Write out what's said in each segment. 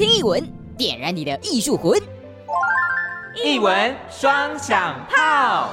听译文，点燃你的艺术魂。译文双响炮。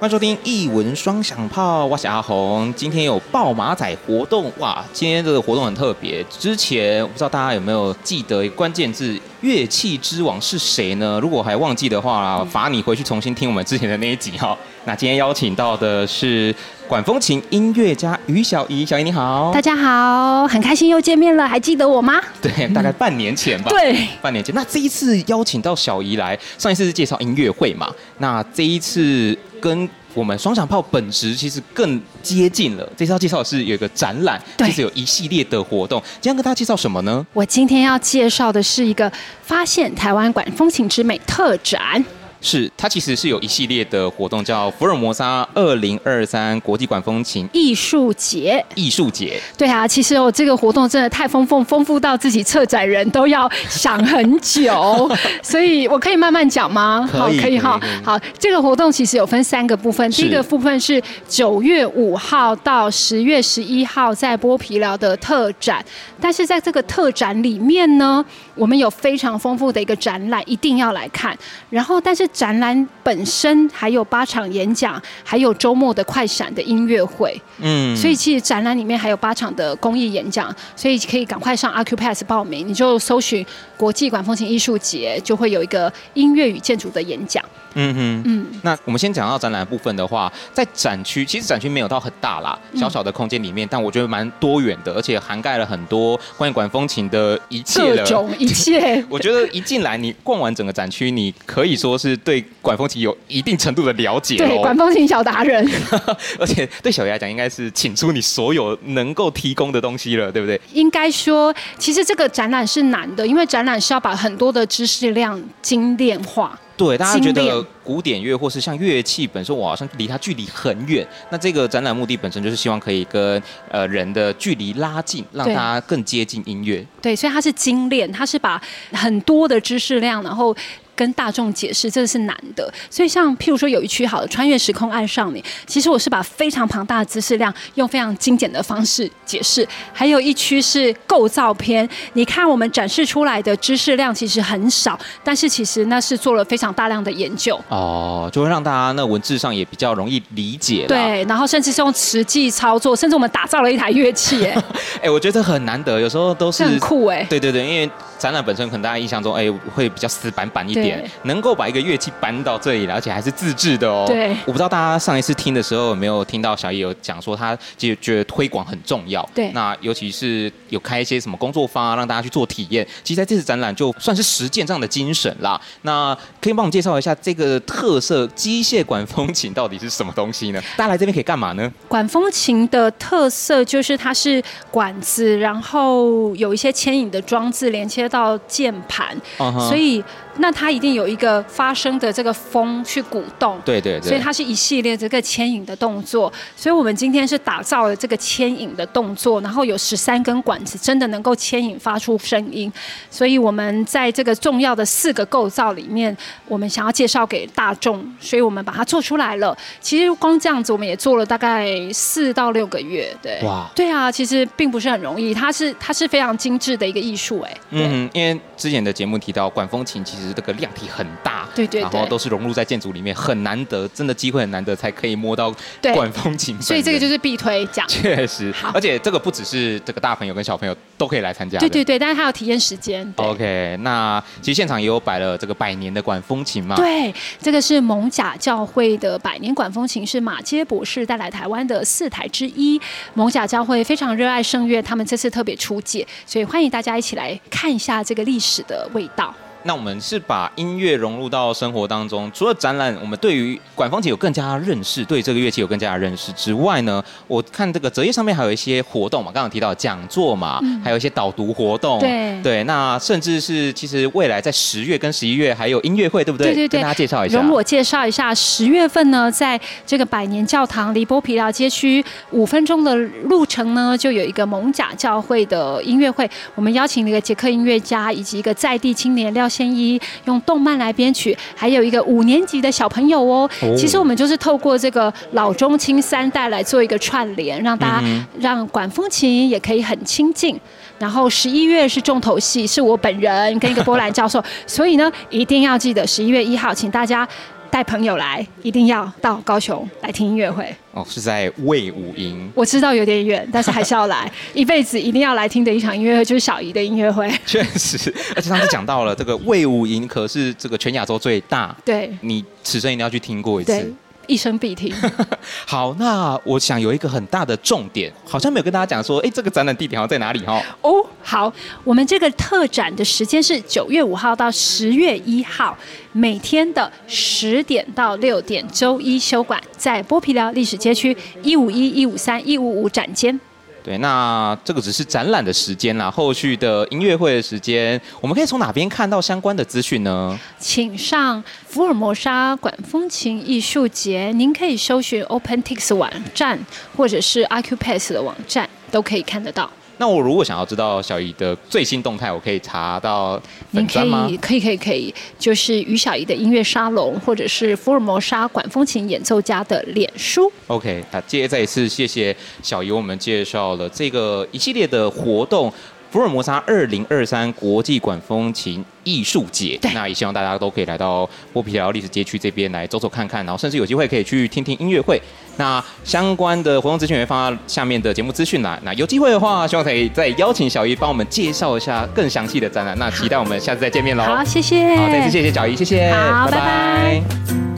欢迎收听一文双响炮，我是阿红。今天有爆马仔活动哇！今天这个活动很特别。之前我不知道大家有没有记得关键字“乐器之王”是谁呢？如果还忘记的话，罚你回去重新听我们之前的那一集哈。那今天邀请到的是管风琴音乐家于小怡，小怡你好，大家好，很开心又见面了，还记得我吗？对，大概半年前吧。对，半年前。那这一次邀请到小怡来，上一次是介绍音乐会嘛？那这一次。跟我们双响炮本质其实更接近了。这次要介绍的是有一个展览，其实有一系列的活动。今天跟大家介绍什么呢？我今天要介绍的是一个发现台湾管风琴之美特展。是，它其实是有一系列的活动，叫福尔摩沙二零二三国际管风琴艺术节。艺术节，对啊，其实我这个活动真的太丰富，丰富到自己策展人都要想很久，所以我可以慢慢讲吗？好，可以哈。好，这个活动其实有分三个部分，第一个部分是九月五号到十月十一号在剥皮寮的特展，但是在这个特展里面呢，我们有非常丰富的一个展览，一定要来看。然后，但是展览本身还有八场演讲，还有周末的快闪的音乐会。嗯，所以其实展览里面还有八场的公益演讲，所以可以赶快上 Accupass 报名，你就搜寻国际管风琴艺术节，就会有一个音乐与建筑的演讲。嗯哼，嗯，那我们先讲到展览部分的话，在展区其实展区没有到很大啦，小小的空间里面，但我觉得蛮多元的，而且涵盖了很多关于管风琴的一切各种一切。我觉得一进来，你逛完整个展区，你可以说是对管风琴有一定程度的了解。对，管风琴小达人。而且对小仪来讲，应该是请出你所有能够提供的东西了，对不对？应该说，其实这个展览是难的，因为展览是要把很多的知识量精炼化。对，大家觉得古典乐或是像乐器本身，我好像离它距离很远。那这个展览目的本身就是希望可以跟呃人的距离拉近，让大家更接近音乐。对，所以它是精炼，它是把很多的知识量，然后。跟大众解释这个是难的，所以像譬如说有一区好的穿越时空爱上你，其实我是把非常庞大的知识量用非常精简的方式解释。还有一区是构造篇，你看我们展示出来的知识量其实很少，但是其实那是做了非常大量的研究哦，就会让大家那文字上也比较容易理解。对，然后甚至是用实际操作，甚至我们打造了一台乐器，哎，哎，我觉得很难得，有时候都是很酷哎，对对对，因为展览本身可能大家印象中哎会比较死板板一点。能够把一个乐器搬到这里来，而且还是自制的哦。对，我不知道大家上一次听的时候有没有听到小仪有讲说，他其实觉得推广很重要。对，那尤其是有开一些什么工作坊啊，让大家去做体验。其实在这次展览就算是实践这样的精神啦。那可以帮我们介绍一下这个特色机械管风琴到底是什么东西呢？大家来这边可以干嘛呢？管风琴的特色就是它是管子，然后有一些牵引的装置连接到键盘，uh huh. 所以。那它一定有一个发声的这个风去鼓动，对对对，所以它是一系列这个牵引的动作。所以我们今天是打造了这个牵引的动作，然后有十三根管子，真的能够牵引发出声音。所以我们在这个重要的四个构造里面，我们想要介绍给大众，所以我们把它做出来了。其实光这样子，我们也做了大概四到六个月，对，哇，对啊，其实并不是很容易，它是它是非常精致的一个艺术，哎，嗯，因为之前的节目提到管风琴其实。这个量体很大，对对，然后都是融入在建筑里面，很难得，真的机会很难得才可以摸到管风琴，所以这个就是必推奖。确实，而且这个不只是这个大朋友跟小朋友都可以来参加，对对对，但是他有体验时间。OK，那其实现场也有摆了这个百年的管风琴嘛？对，这个是蒙甲教会的百年管风琴，是马偕博士带来台湾的四台之一。蒙甲教会非常热爱圣乐，他们这次特别出借，所以欢迎大家一起来看一下下这个历史的味道。那我们是把音乐融入到生活当中，除了展览，我们对于管风琴有更加认识，对这个乐器有更加的认识之外呢，我看这个折页上面还有一些活动嘛，刚刚提到讲座嘛，嗯、还有一些导读活动，对。对，那甚至是其实未来在十月跟十一月还有音乐会，对不对？对对对，跟大家介绍一下。容我介绍一下，十月份呢，在这个百年教堂离波皮寮街区五分钟的路程呢，就有一个蒙甲教会的音乐会，我们邀请了一个捷克音乐家以及一个在地青年廖先一。用动漫来编曲，还有一个五年级的小朋友哦。哦，其实我们就是透过这个老中青三代来做一个串联，让大家让管风琴也可以很亲近。然后十一月是重头戏，是我本人跟一个波兰教授，所以呢，一定要记得十一月一号，请大家。带朋友来，一定要到高雄来听音乐会哦。是在魏武营，我知道有点远，但是还是要来，一辈子一定要来听的一场音乐会就是小姨的音乐会。确实，而且上次讲到了这个魏武营，可是这个全亚洲最大。对，你此生一定要去听过一次。一生必听。好，那我想有一个很大的重点，好像没有跟大家讲说，哎，这个展览地点好像在哪里哈？哦，好，我们这个特展的时间是九月五号到十月一号，每天的十点到六点，周一休馆，在剥皮寮历史街区一五一、一五三、一五五展间。对，那这个只是展览的时间啦，后续的音乐会的时间，我们可以从哪边看到相关的资讯呢？请上福尔摩沙管风琴艺术节，您可以搜寻 OpenTix 网站，或者是 Acupass 的网站，都可以看得到。那我如果想要知道小姨的最新动态，我可以查到粉专吗？您可以，可以，可以，可以，就是于小姨的音乐沙龙，或者是福尔摩沙管风琴演奏家的脸书。OK，那接再一次谢谢小姨，我们介绍了这个一系列的活动。福尔摩沙二零二三国际管风琴艺术节，那也希望大家都可以来到波皮寮历史街区这边来走走看看，然后甚至有机会可以去听听音乐会。那相关的活动资讯也会放到下面的节目资讯栏。那有机会的话，希望可以再邀请小姨帮我们介绍一下更详细的展览。那期待我们下次再见面喽。好，谢谢。好，再次谢谢小姨，谢谢。好，拜拜。拜拜。